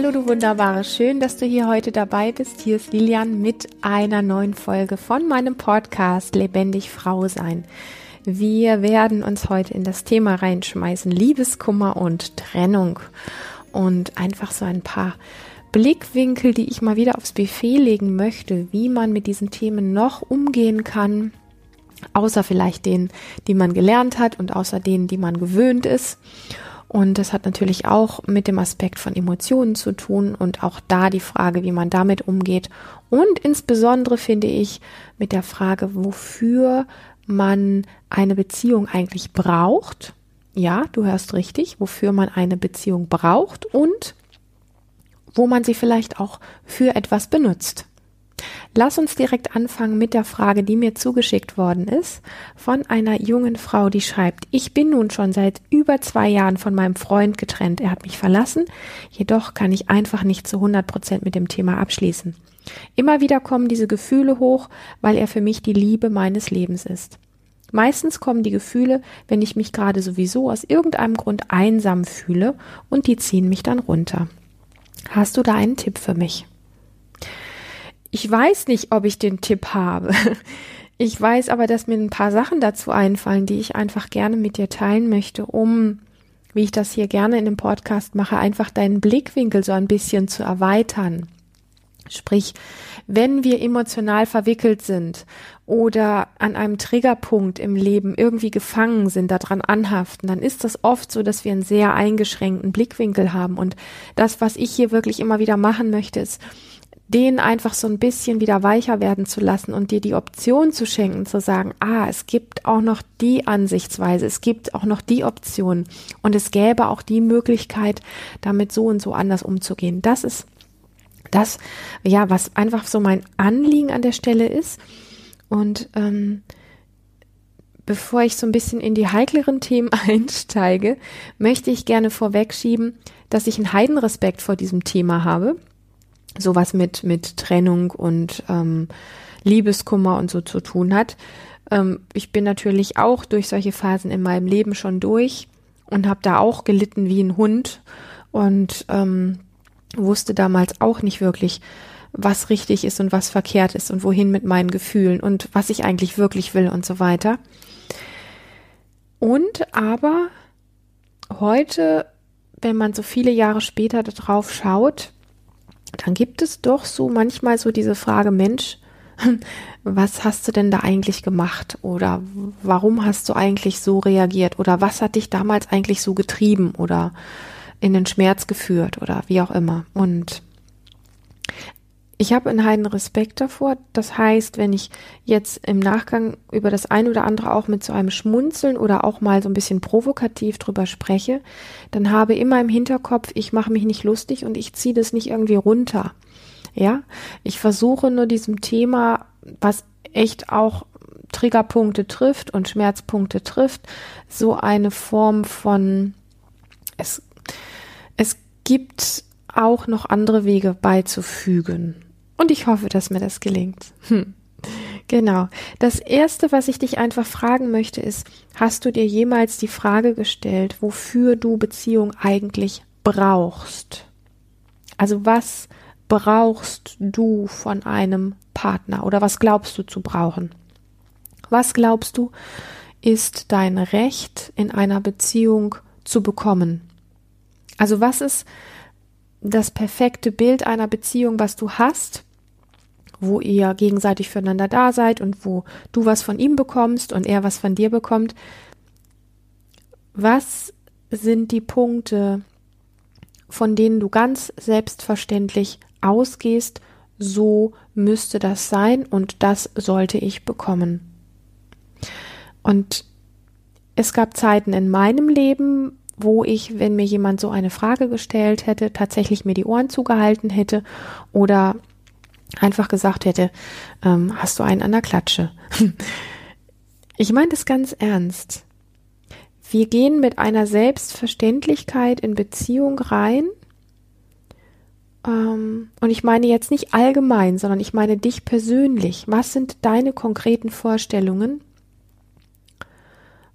Hallo du Wunderbare, schön, dass du hier heute dabei bist. Hier ist Lilian mit einer neuen Folge von meinem Podcast Lebendig Frau sein. Wir werden uns heute in das Thema reinschmeißen, Liebeskummer und Trennung und einfach so ein paar Blickwinkel, die ich mal wieder aufs Buffet legen möchte, wie man mit diesen Themen noch umgehen kann, außer vielleicht denen, die man gelernt hat und außer denen, die man gewöhnt ist. Und das hat natürlich auch mit dem Aspekt von Emotionen zu tun und auch da die Frage, wie man damit umgeht. Und insbesondere finde ich mit der Frage, wofür man eine Beziehung eigentlich braucht. Ja, du hörst richtig, wofür man eine Beziehung braucht und wo man sie vielleicht auch für etwas benutzt. Lass uns direkt anfangen mit der Frage, die mir zugeschickt worden ist, von einer jungen Frau, die schreibt, ich bin nun schon seit über zwei Jahren von meinem Freund getrennt. Er hat mich verlassen, jedoch kann ich einfach nicht zu 100 Prozent mit dem Thema abschließen. Immer wieder kommen diese Gefühle hoch, weil er für mich die Liebe meines Lebens ist. Meistens kommen die Gefühle, wenn ich mich gerade sowieso aus irgendeinem Grund einsam fühle und die ziehen mich dann runter. Hast du da einen Tipp für mich? Ich weiß nicht, ob ich den Tipp habe. Ich weiß aber, dass mir ein paar Sachen dazu einfallen, die ich einfach gerne mit dir teilen möchte, um, wie ich das hier gerne in dem Podcast mache, einfach deinen Blickwinkel so ein bisschen zu erweitern. Sprich, wenn wir emotional verwickelt sind oder an einem Triggerpunkt im Leben irgendwie gefangen sind, daran anhaften, dann ist das oft so, dass wir einen sehr eingeschränkten Blickwinkel haben. Und das, was ich hier wirklich immer wieder machen möchte, ist, den einfach so ein bisschen wieder weicher werden zu lassen und dir die Option zu schenken, zu sagen, ah, es gibt auch noch die Ansichtsweise, es gibt auch noch die Option und es gäbe auch die Möglichkeit, damit so und so anders umzugehen. Das ist das, ja, was einfach so mein Anliegen an der Stelle ist. Und ähm, bevor ich so ein bisschen in die heikleren Themen einsteige, möchte ich gerne vorwegschieben, dass ich einen Heidenrespekt vor diesem Thema habe sowas mit, mit Trennung und ähm, Liebeskummer und so zu tun hat. Ähm, ich bin natürlich auch durch solche Phasen in meinem Leben schon durch und habe da auch gelitten wie ein Hund und ähm, wusste damals auch nicht wirklich, was richtig ist und was verkehrt ist und wohin mit meinen Gefühlen und was ich eigentlich wirklich will und so weiter. Und aber heute, wenn man so viele Jahre später darauf schaut, dann gibt es doch so manchmal so diese Frage, Mensch, was hast du denn da eigentlich gemacht? Oder warum hast du eigentlich so reagiert? Oder was hat dich damals eigentlich so getrieben oder in den Schmerz geführt oder wie auch immer? Und ich habe einen heiden Respekt davor. Das heißt, wenn ich jetzt im Nachgang über das ein oder andere auch mit so einem Schmunzeln oder auch mal so ein bisschen provokativ drüber spreche, dann habe immer im Hinterkopf, ich mache mich nicht lustig und ich ziehe das nicht irgendwie runter. Ja, ich versuche nur diesem Thema, was echt auch Triggerpunkte trifft und Schmerzpunkte trifft, so eine Form von es es gibt auch noch andere Wege beizufügen. Und ich hoffe, dass mir das gelingt. Hm. Genau. Das erste, was ich dich einfach fragen möchte, ist, hast du dir jemals die Frage gestellt, wofür du Beziehung eigentlich brauchst? Also was brauchst du von einem Partner oder was glaubst du zu brauchen? Was glaubst du, ist dein Recht in einer Beziehung zu bekommen? Also was ist das perfekte Bild einer Beziehung, was du hast, wo ihr gegenseitig füreinander da seid und wo du was von ihm bekommst und er was von dir bekommt. Was sind die Punkte, von denen du ganz selbstverständlich ausgehst, so müsste das sein und das sollte ich bekommen. Und es gab Zeiten in meinem Leben, wo ich, wenn mir jemand so eine Frage gestellt hätte, tatsächlich mir die Ohren zugehalten hätte oder einfach gesagt hätte, ähm, hast du einen an der Klatsche. ich meine das ganz ernst. Wir gehen mit einer Selbstverständlichkeit in Beziehung rein. Ähm, und ich meine jetzt nicht allgemein, sondern ich meine dich persönlich. Was sind deine konkreten Vorstellungen?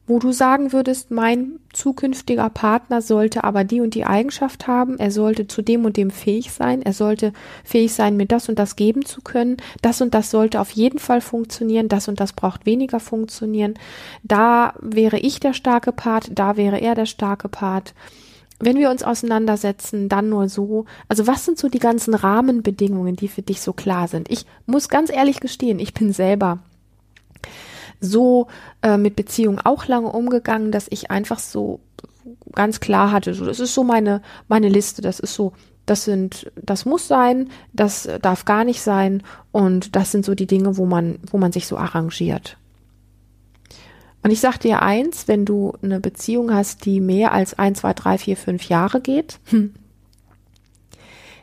Wo du sagen würdest, mein zukünftiger Partner sollte aber die und die Eigenschaft haben, er sollte zu dem und dem fähig sein, er sollte fähig sein, mir das und das geben zu können, das und das sollte auf jeden Fall funktionieren, das und das braucht weniger funktionieren, da wäre ich der starke Part, da wäre er der starke Part. Wenn wir uns auseinandersetzen, dann nur so. Also was sind so die ganzen Rahmenbedingungen, die für dich so klar sind? Ich muss ganz ehrlich gestehen, ich bin selber so äh, mit Beziehungen auch lange umgegangen, dass ich einfach so ganz klar hatte, so das ist so meine meine Liste, das ist so das sind das muss sein, das darf gar nicht sein und das sind so die Dinge, wo man wo man sich so arrangiert. Und ich sag dir eins, wenn du eine Beziehung hast, die mehr als ein, zwei, drei, vier, fünf Jahre geht, hm,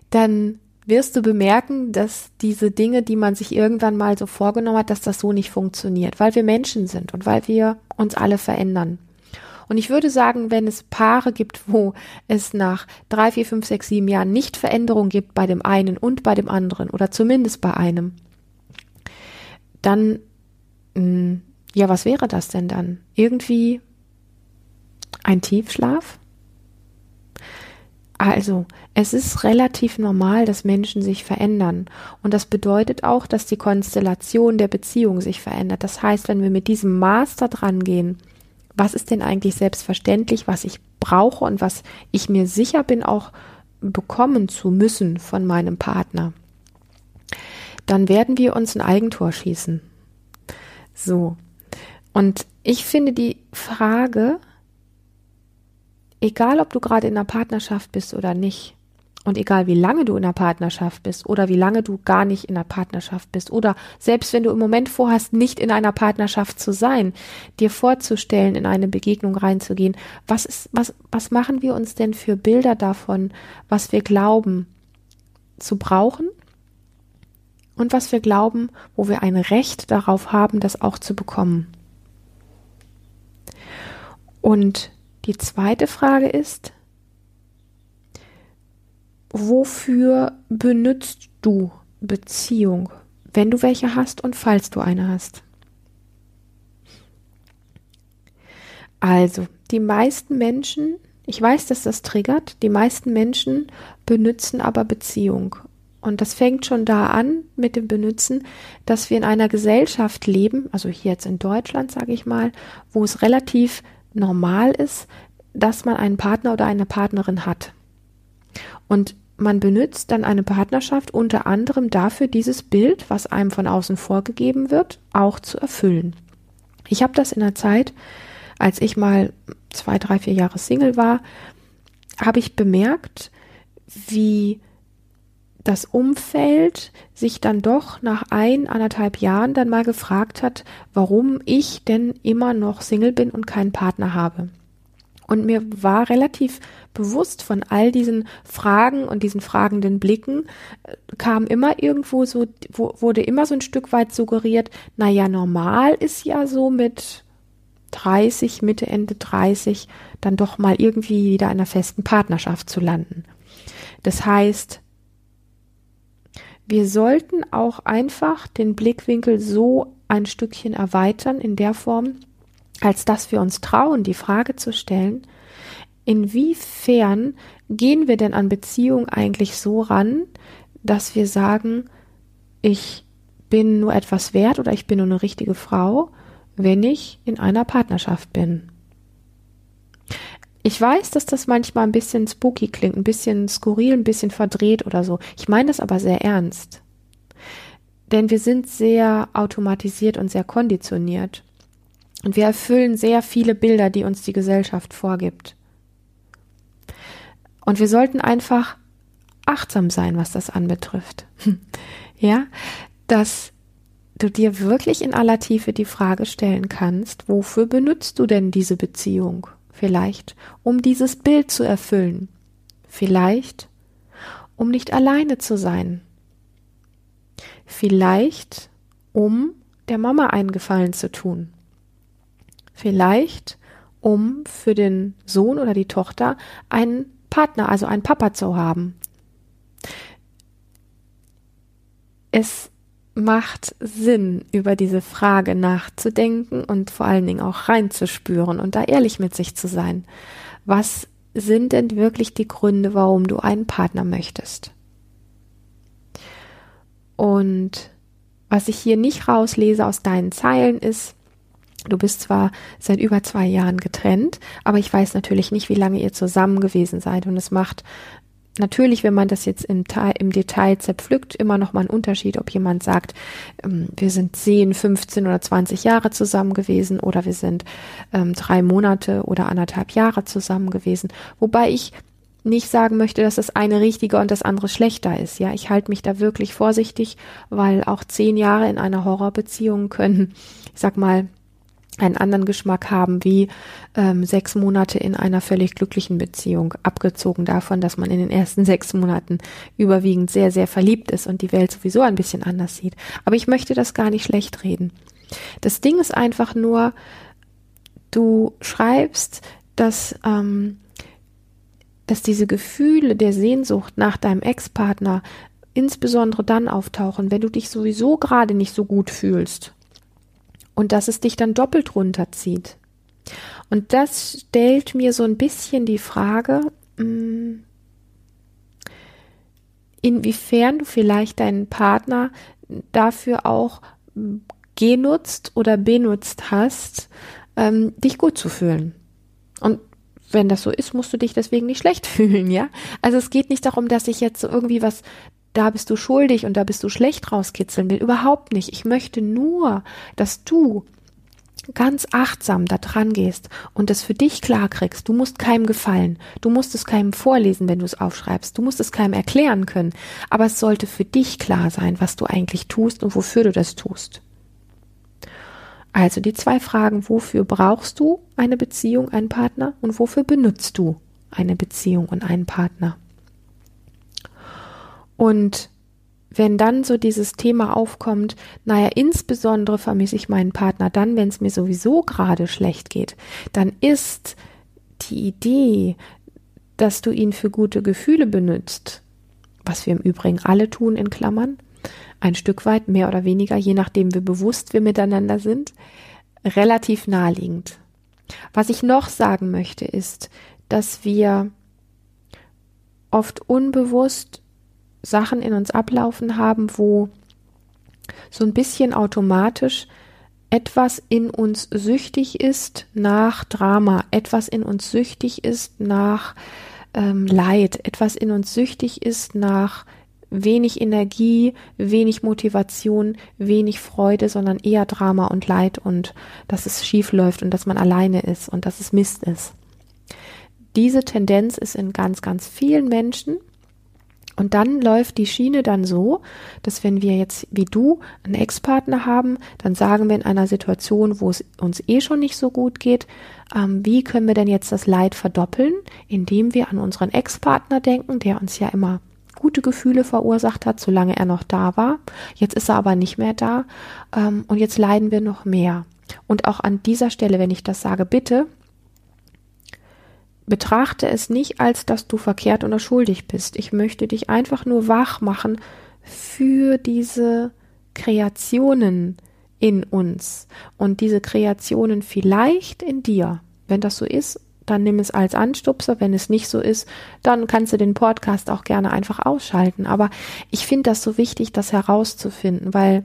dann wirst du bemerken, dass diese Dinge, die man sich irgendwann mal so vorgenommen hat, dass das so nicht funktioniert, weil wir Menschen sind und weil wir uns alle verändern. Und ich würde sagen, wenn es Paare gibt, wo es nach drei, vier, fünf, sechs, sieben Jahren nicht Veränderung gibt bei dem einen und bei dem anderen oder zumindest bei einem, dann, hm, ja, was wäre das denn dann? Irgendwie ein Tiefschlaf? Also, es ist relativ normal, dass Menschen sich verändern. Und das bedeutet auch, dass die Konstellation der Beziehung sich verändert. Das heißt, wenn wir mit diesem Master dran gehen, was ist denn eigentlich selbstverständlich, was ich brauche und was ich mir sicher bin, auch bekommen zu müssen von meinem Partner, dann werden wir uns ein Eigentor schießen. So. Und ich finde die Frage, egal ob du gerade in einer Partnerschaft bist oder nicht, und egal wie lange du in einer Partnerschaft bist oder wie lange du gar nicht in einer Partnerschaft bist oder selbst wenn du im Moment vorhast, nicht in einer Partnerschaft zu sein, dir vorzustellen, in eine Begegnung reinzugehen, was ist, was, was machen wir uns denn für Bilder davon, was wir glauben zu brauchen und was wir glauben, wo wir ein Recht darauf haben, das auch zu bekommen? Und die zweite Frage ist, wofür benutzt du Beziehung, wenn du welche hast und falls du eine hast? Also, die meisten Menschen, ich weiß, dass das triggert, die meisten Menschen benutzen aber Beziehung. Und das fängt schon da an mit dem Benutzen, dass wir in einer Gesellschaft leben, also hier jetzt in Deutschland, sage ich mal, wo es relativ normal ist, dass man einen Partner oder eine Partnerin hat. Und man benutzt dann eine Partnerschaft unter anderem dafür, dieses Bild, was einem von außen vorgegeben wird, auch zu erfüllen. Ich habe das in der Zeit, als ich mal zwei, drei, vier Jahre Single war, habe ich bemerkt, wie das Umfeld sich dann doch nach ein, anderthalb Jahren dann mal gefragt hat, warum ich denn immer noch Single bin und keinen Partner habe. Und mir war relativ bewusst von all diesen Fragen und diesen fragenden Blicken, äh, kam immer irgendwo so, wurde immer so ein Stück weit suggeriert, na ja, normal ist ja so mit 30, Mitte, Ende 30, dann doch mal irgendwie wieder in einer festen Partnerschaft zu landen. Das heißt, wir sollten auch einfach den Blickwinkel so ein Stückchen erweitern in der Form, als dass wir uns trauen, die Frage zu stellen, inwiefern gehen wir denn an Beziehung eigentlich so ran, dass wir sagen, ich bin nur etwas wert oder ich bin nur eine richtige Frau, wenn ich in einer Partnerschaft bin. Ich weiß, dass das manchmal ein bisschen spooky klingt, ein bisschen skurril, ein bisschen verdreht oder so. Ich meine das aber sehr ernst. Denn wir sind sehr automatisiert und sehr konditioniert. Und wir erfüllen sehr viele Bilder, die uns die Gesellschaft vorgibt. Und wir sollten einfach achtsam sein, was das anbetrifft. ja, dass du dir wirklich in aller Tiefe die Frage stellen kannst, wofür benutzt du denn diese Beziehung? Vielleicht, um dieses Bild zu erfüllen. Vielleicht, um nicht alleine zu sein. Vielleicht, um der Mama einen Gefallen zu tun. Vielleicht, um für den Sohn oder die Tochter einen Partner, also einen Papa zu haben. Es macht Sinn, über diese Frage nachzudenken und vor allen Dingen auch reinzuspüren und da ehrlich mit sich zu sein. Was sind denn wirklich die Gründe, warum du einen Partner möchtest? Und was ich hier nicht rauslese aus deinen Zeilen ist, du bist zwar seit über zwei Jahren getrennt, aber ich weiß natürlich nicht, wie lange ihr zusammen gewesen seid. Und es macht natürlich, wenn man das jetzt im, im Detail zerpflückt, immer noch mal einen Unterschied, ob jemand sagt, ähm, wir sind 10, 15 oder 20 Jahre zusammen gewesen oder wir sind ähm, drei Monate oder anderthalb Jahre zusammen gewesen. Wobei ich nicht sagen möchte, dass das eine richtiger und das andere schlechter ist. Ja, ich halte mich da wirklich vorsichtig, weil auch zehn Jahre in einer Horrorbeziehung können, ich sag mal, einen anderen Geschmack haben wie ähm, sechs Monate in einer völlig glücklichen Beziehung, abgezogen davon, dass man in den ersten sechs Monaten überwiegend sehr, sehr verliebt ist und die Welt sowieso ein bisschen anders sieht. Aber ich möchte das gar nicht schlecht reden. Das Ding ist einfach nur, du schreibst, dass, ähm, dass diese Gefühle der Sehnsucht nach deinem Ex-Partner insbesondere dann auftauchen, wenn du dich sowieso gerade nicht so gut fühlst und dass es dich dann doppelt runterzieht. Und das stellt mir so ein bisschen die Frage, mm, inwiefern du vielleicht deinen Partner dafür auch genutzt oder benutzt hast, ähm, dich gut zu fühlen. Und wenn das so ist, musst du dich deswegen nicht schlecht fühlen, ja? Also es geht nicht darum, dass ich jetzt irgendwie was da bist du schuldig und da bist du schlecht rauskitzeln will. Überhaupt nicht. Ich möchte nur, dass du ganz achtsam da dran gehst und das für dich klar kriegst. Du musst keinem gefallen. Du musst es keinem vorlesen, wenn du es aufschreibst. Du musst es keinem erklären können. Aber es sollte für dich klar sein, was du eigentlich tust und wofür du das tust. Also die zwei Fragen, wofür brauchst du eine Beziehung, einen Partner und wofür benutzt du eine Beziehung und einen Partner? Und wenn dann so dieses Thema aufkommt, naja, insbesondere vermisse ich meinen Partner dann, wenn es mir sowieso gerade schlecht geht, dann ist die Idee, dass du ihn für gute Gefühle benutzt, was wir im Übrigen alle tun in Klammern, ein Stück weit mehr oder weniger, je nachdem wie bewusst wir miteinander sind, relativ naheliegend. Was ich noch sagen möchte, ist, dass wir oft unbewusst Sachen in uns ablaufen haben, wo so ein bisschen automatisch etwas in uns süchtig ist nach Drama, etwas in uns süchtig ist nach ähm, Leid, etwas in uns süchtig ist nach wenig Energie, wenig Motivation, wenig Freude, sondern eher Drama und Leid und dass es schief läuft und dass man alleine ist und dass es Mist ist. Diese Tendenz ist in ganz, ganz vielen Menschen und dann läuft die Schiene dann so, dass wenn wir jetzt wie du einen Ex-Partner haben, dann sagen wir in einer Situation, wo es uns eh schon nicht so gut geht, ähm, wie können wir denn jetzt das Leid verdoppeln, indem wir an unseren Ex-Partner denken, der uns ja immer gute Gefühle verursacht hat, solange er noch da war. Jetzt ist er aber nicht mehr da ähm, und jetzt leiden wir noch mehr. Und auch an dieser Stelle, wenn ich das sage, bitte Betrachte es nicht als, dass du verkehrt oder schuldig bist. Ich möchte dich einfach nur wach machen für diese Kreationen in uns und diese Kreationen vielleicht in dir. Wenn das so ist, dann nimm es als Anstupser. Wenn es nicht so ist, dann kannst du den Podcast auch gerne einfach ausschalten. Aber ich finde das so wichtig, das herauszufinden, weil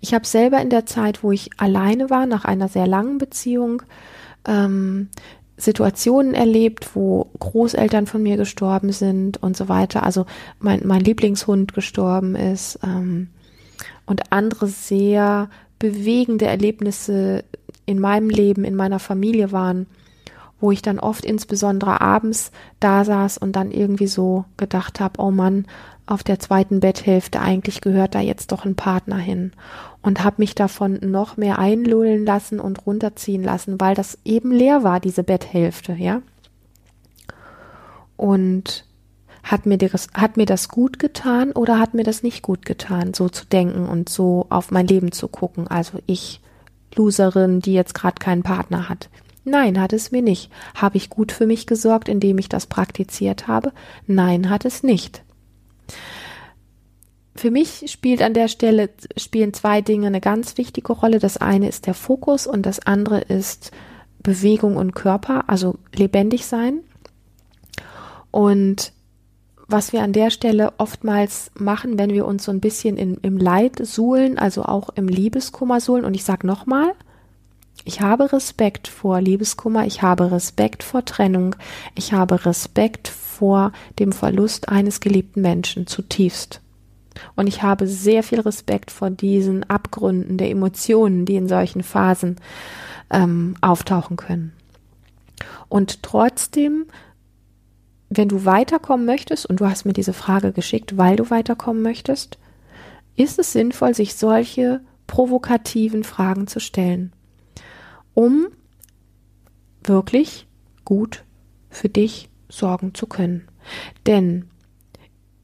ich habe selber in der Zeit, wo ich alleine war, nach einer sehr langen Beziehung, ähm, Situationen erlebt, wo Großeltern von mir gestorben sind und so weiter. Also mein, mein Lieblingshund gestorben ist ähm, und andere sehr bewegende Erlebnisse in meinem Leben, in meiner Familie waren, wo ich dann oft insbesondere abends da saß und dann irgendwie so gedacht habe, oh Mann, auf der zweiten Betthälfte eigentlich gehört da jetzt doch ein Partner hin und habe mich davon noch mehr einlullen lassen und runterziehen lassen, weil das eben leer war, diese Betthälfte, ja. Und hat mir, das, hat mir das gut getan oder hat mir das nicht gut getan, so zu denken und so auf mein Leben zu gucken? Also ich, Loserin, die jetzt gerade keinen Partner hat. Nein, hat es mir nicht. Habe ich gut für mich gesorgt, indem ich das praktiziert habe? Nein, hat es nicht für mich spielt an der Stelle, spielen zwei Dinge eine ganz wichtige Rolle. Das eine ist der Fokus und das andere ist Bewegung und Körper, also lebendig sein. Und was wir an der Stelle oftmals machen, wenn wir uns so ein bisschen in, im Leid suhlen, also auch im Liebeskummer suhlen. Und ich sage nochmal, ich habe Respekt vor Liebeskummer, ich habe Respekt vor Trennung, ich habe Respekt vor dem Verlust eines geliebten Menschen zutiefst. Und ich habe sehr viel Respekt vor diesen Abgründen der Emotionen, die in solchen Phasen ähm, auftauchen können. Und trotzdem wenn du weiterkommen möchtest, und du hast mir diese Frage geschickt, weil du weiterkommen möchtest, ist es sinnvoll, sich solche provokativen Fragen zu stellen, um wirklich gut für dich sorgen zu können. Denn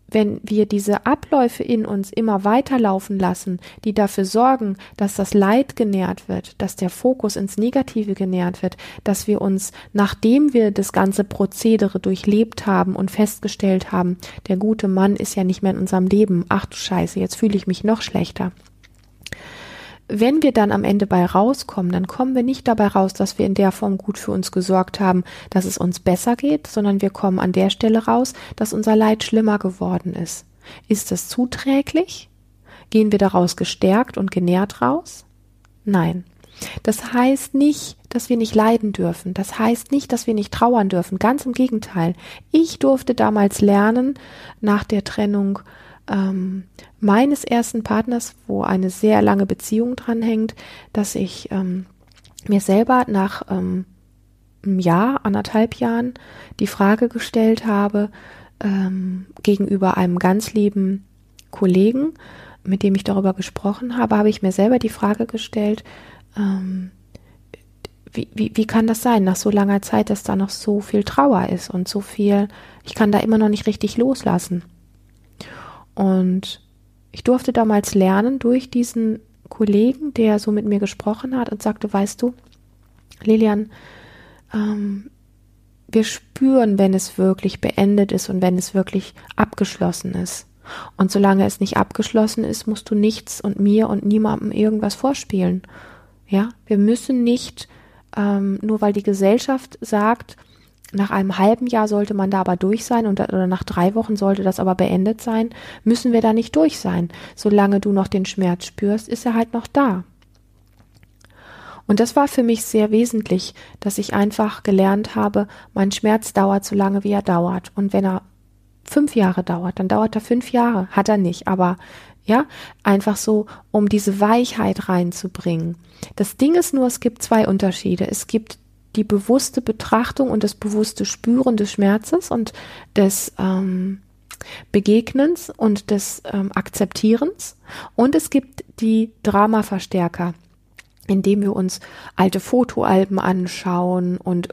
wenn wir diese Abläufe in uns immer weiterlaufen lassen, die dafür sorgen, dass das Leid genährt wird, dass der Fokus ins Negative genährt wird, dass wir uns, nachdem wir das ganze Prozedere durchlebt haben und festgestellt haben, der gute Mann ist ja nicht mehr in unserem Leben, ach du Scheiße, jetzt fühle ich mich noch schlechter, wenn wir dann am Ende bei rauskommen, dann kommen wir nicht dabei raus, dass wir in der Form gut für uns gesorgt haben, dass es uns besser geht, sondern wir kommen an der Stelle raus, dass unser Leid schlimmer geworden ist. Ist das zuträglich? Gehen wir daraus gestärkt und genährt raus? Nein. Das heißt nicht, dass wir nicht leiden dürfen. Das heißt nicht, dass wir nicht trauern dürfen. Ganz im Gegenteil. Ich durfte damals lernen, nach der Trennung ähm, meines ersten Partners, wo eine sehr lange Beziehung dranhängt, dass ich ähm, mir selber nach ähm, einem Jahr, anderthalb Jahren die Frage gestellt habe, ähm, gegenüber einem ganz lieben Kollegen, mit dem ich darüber gesprochen habe, habe ich mir selber die Frage gestellt, ähm, wie, wie, wie kann das sein, nach so langer Zeit, dass da noch so viel Trauer ist und so viel, ich kann da immer noch nicht richtig loslassen. Und ich durfte damals lernen durch diesen Kollegen, der so mit mir gesprochen hat und sagte, weißt du, Lilian, ähm, wir spüren, wenn es wirklich beendet ist und wenn es wirklich abgeschlossen ist. Und solange es nicht abgeschlossen ist, musst du nichts und mir und niemandem irgendwas vorspielen. Ja, wir müssen nicht, ähm, nur weil die Gesellschaft sagt, nach einem halben Jahr sollte man da aber durch sein und, oder nach drei Wochen sollte das aber beendet sein, müssen wir da nicht durch sein. Solange du noch den Schmerz spürst, ist er halt noch da. Und das war für mich sehr wesentlich, dass ich einfach gelernt habe, mein Schmerz dauert so lange, wie er dauert. Und wenn er fünf Jahre dauert, dann dauert er fünf Jahre. Hat er nicht, aber ja, einfach so, um diese Weichheit reinzubringen. Das Ding ist nur, es gibt zwei Unterschiede. Es gibt die bewusste Betrachtung und das bewusste Spüren des Schmerzes und des ähm, Begegnens und des ähm, Akzeptierens. Und es gibt die Dramaverstärker, indem wir uns alte Fotoalben anschauen und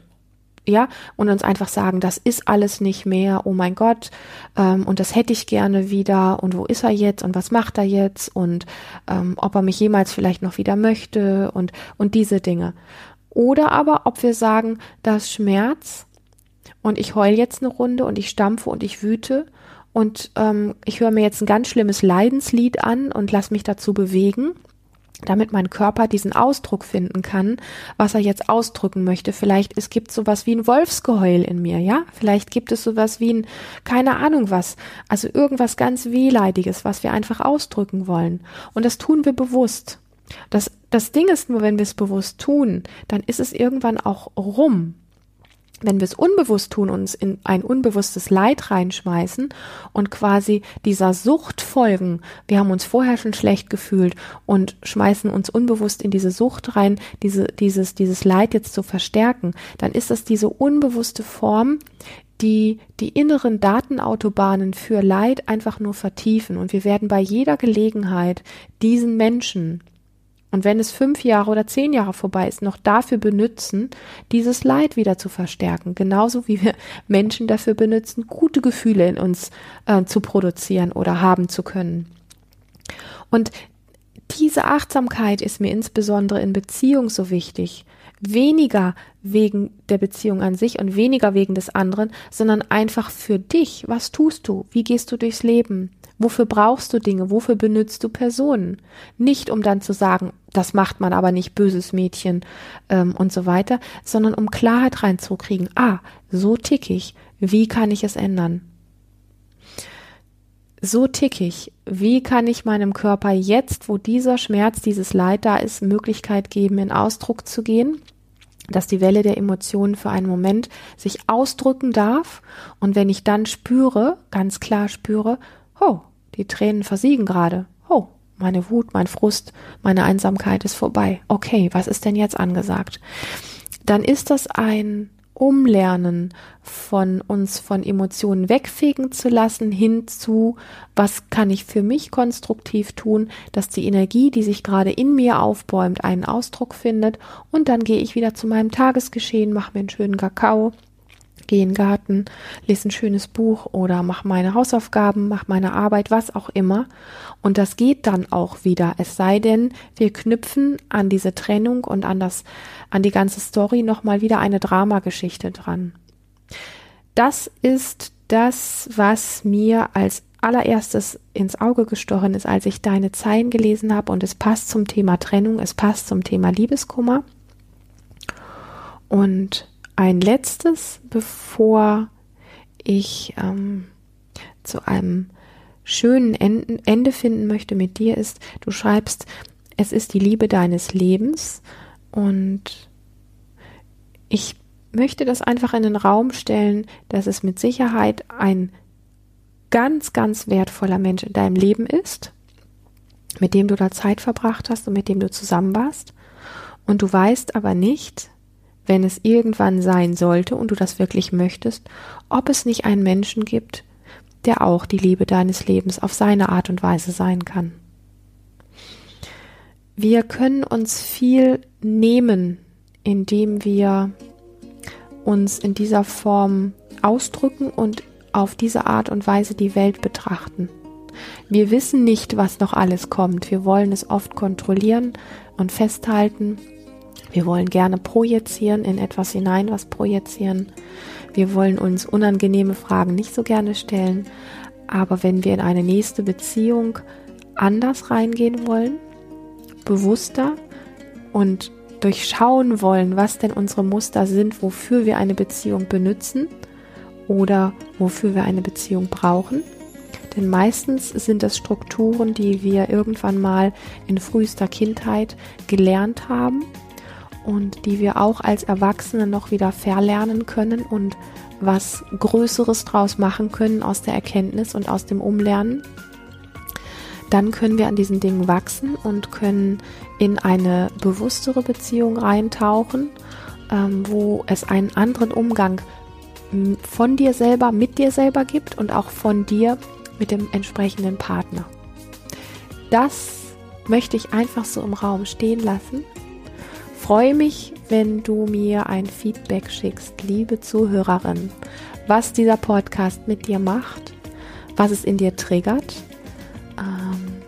ja, und uns einfach sagen, das ist alles nicht mehr, oh mein Gott, ähm, und das hätte ich gerne wieder, und wo ist er jetzt und was macht er jetzt und ähm, ob er mich jemals vielleicht noch wieder möchte und, und diese Dinge. Oder aber, ob wir sagen, das Schmerz und ich heul jetzt eine Runde und ich stampfe und ich wüte und ähm, ich höre mir jetzt ein ganz schlimmes Leidenslied an und lass mich dazu bewegen, damit mein Körper diesen Ausdruck finden kann, was er jetzt ausdrücken möchte. Vielleicht es gibt sowas wie ein Wolfsgeheul in mir, ja? Vielleicht gibt es sowas wie ein keine Ahnung was, also irgendwas ganz wehleidiges, was wir einfach ausdrücken wollen. Und das tun wir bewusst. Das, das Ding ist nur, wenn wir es bewusst tun, dann ist es irgendwann auch rum. Wenn wir es unbewusst tun, uns in ein unbewusstes Leid reinschmeißen und quasi dieser Sucht folgen, wir haben uns vorher schon schlecht gefühlt und schmeißen uns unbewusst in diese Sucht rein, diese, dieses, dieses Leid jetzt zu verstärken, dann ist das diese unbewusste Form, die die inneren Datenautobahnen für Leid einfach nur vertiefen. Und wir werden bei jeder Gelegenheit diesen Menschen, und wenn es fünf Jahre oder zehn Jahre vorbei ist, noch dafür benutzen, dieses Leid wieder zu verstärken. Genauso wie wir Menschen dafür benutzen, gute Gefühle in uns äh, zu produzieren oder haben zu können. Und diese Achtsamkeit ist mir insbesondere in Beziehung so wichtig. Weniger wegen der Beziehung an sich und weniger wegen des anderen, sondern einfach für dich. Was tust du? Wie gehst du durchs Leben? Wofür brauchst du Dinge? Wofür benutzt du Personen? Nicht um dann zu sagen, das macht man aber nicht, böses Mädchen ähm, und so weiter, sondern um Klarheit reinzukriegen. Ah, so tick ich. Wie kann ich es ändern? So tick ich. Wie kann ich meinem Körper jetzt, wo dieser Schmerz, dieses Leid da ist, Möglichkeit geben, in Ausdruck zu gehen? dass die Welle der Emotionen für einen Moment sich ausdrücken darf und wenn ich dann spüre, ganz klar spüre, oh, die Tränen versiegen gerade. Oh, meine Wut, mein Frust, meine Einsamkeit ist vorbei. Okay, was ist denn jetzt angesagt? Dann ist das ein Umlernen von uns von Emotionen wegfegen zu lassen, hinzu, was kann ich für mich konstruktiv tun, dass die Energie, die sich gerade in mir aufbäumt, einen Ausdruck findet. Und dann gehe ich wieder zu meinem Tagesgeschehen, mache mir einen schönen Kakao, gehe in den Garten, lese ein schönes Buch oder mache meine Hausaufgaben, mache meine Arbeit, was auch immer. Und das geht dann auch wieder. Es sei denn, wir knüpfen an diese Trennung und an das, an die ganze Story nochmal wieder eine Dramageschichte dran. Das ist das, was mir als allererstes ins Auge gestochen ist, als ich deine Zeilen gelesen habe und es passt zum Thema Trennung, es passt zum Thema Liebeskummer. Und ein letztes, bevor ich ähm, zu einem schönen Ende finden möchte mit dir, ist, du schreibst, es ist die Liebe deines Lebens und ich möchte das einfach in den Raum stellen, dass es mit Sicherheit ein ganz, ganz wertvoller Mensch in deinem Leben ist, mit dem du da Zeit verbracht hast und mit dem du zusammen warst. Und du weißt aber nicht, wenn es irgendwann sein sollte und du das wirklich möchtest, ob es nicht einen Menschen gibt, der auch die Liebe deines Lebens auf seine Art und Weise sein kann. Wir können uns viel nehmen, indem wir uns in dieser Form ausdrücken und auf diese Art und Weise die Welt betrachten. Wir wissen nicht, was noch alles kommt. Wir wollen es oft kontrollieren und festhalten wir wollen gerne projizieren, in etwas hinein was projizieren. Wir wollen uns unangenehme Fragen nicht so gerne stellen. Aber wenn wir in eine nächste Beziehung anders reingehen wollen, bewusster und durchschauen wollen, was denn unsere Muster sind, wofür wir eine Beziehung benutzen oder wofür wir eine Beziehung brauchen. Denn meistens sind das Strukturen, die wir irgendwann mal in frühester Kindheit gelernt haben und die wir auch als Erwachsene noch wieder verlernen können und was Größeres draus machen können aus der Erkenntnis und aus dem Umlernen, dann können wir an diesen Dingen wachsen und können in eine bewusstere Beziehung reintauchen, ähm, wo es einen anderen Umgang von dir selber, mit dir selber gibt und auch von dir mit dem entsprechenden Partner. Das möchte ich einfach so im Raum stehen lassen freue mich, wenn du mir ein Feedback schickst, liebe Zuhörerin, was dieser Podcast mit dir macht, was es in dir triggert, ähm,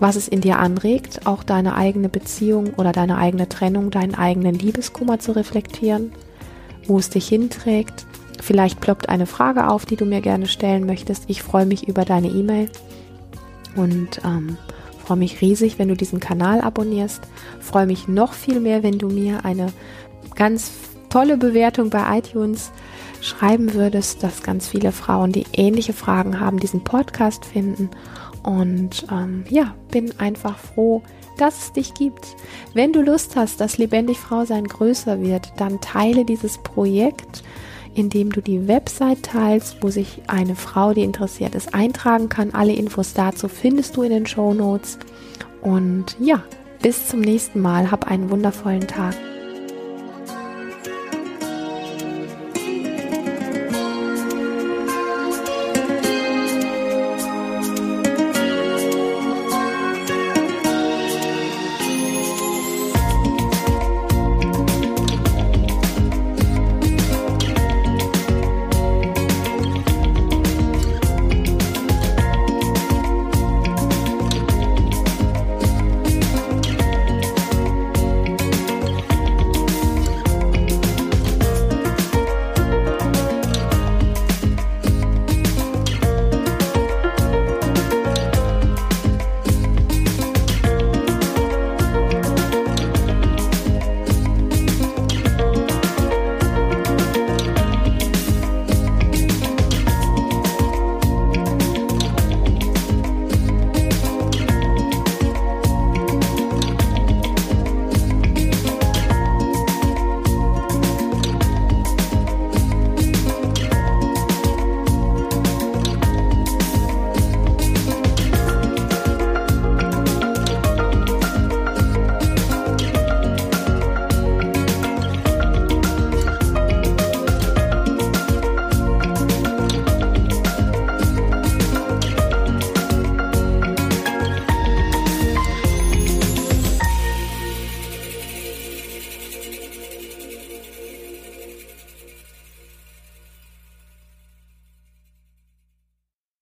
was es in dir anregt, auch deine eigene Beziehung oder deine eigene Trennung, deinen eigenen Liebeskummer zu reflektieren, wo es dich hinträgt. Vielleicht ploppt eine Frage auf, die du mir gerne stellen möchtest. Ich freue mich über deine E-Mail und ähm, freue mich riesig, wenn du diesen Kanal abonnierst. Freue mich noch viel mehr, wenn du mir eine ganz tolle Bewertung bei iTunes schreiben würdest, dass ganz viele Frauen, die ähnliche Fragen haben, diesen Podcast finden. Und ähm, ja, bin einfach froh, dass es dich gibt. Wenn du Lust hast, dass lebendig Frau sein größer wird, dann teile dieses Projekt indem du die Website teilst, wo sich eine Frau, die interessiert ist, eintragen kann. Alle Infos dazu findest du in den Show Notes. Und ja, bis zum nächsten Mal. Hab einen wundervollen Tag.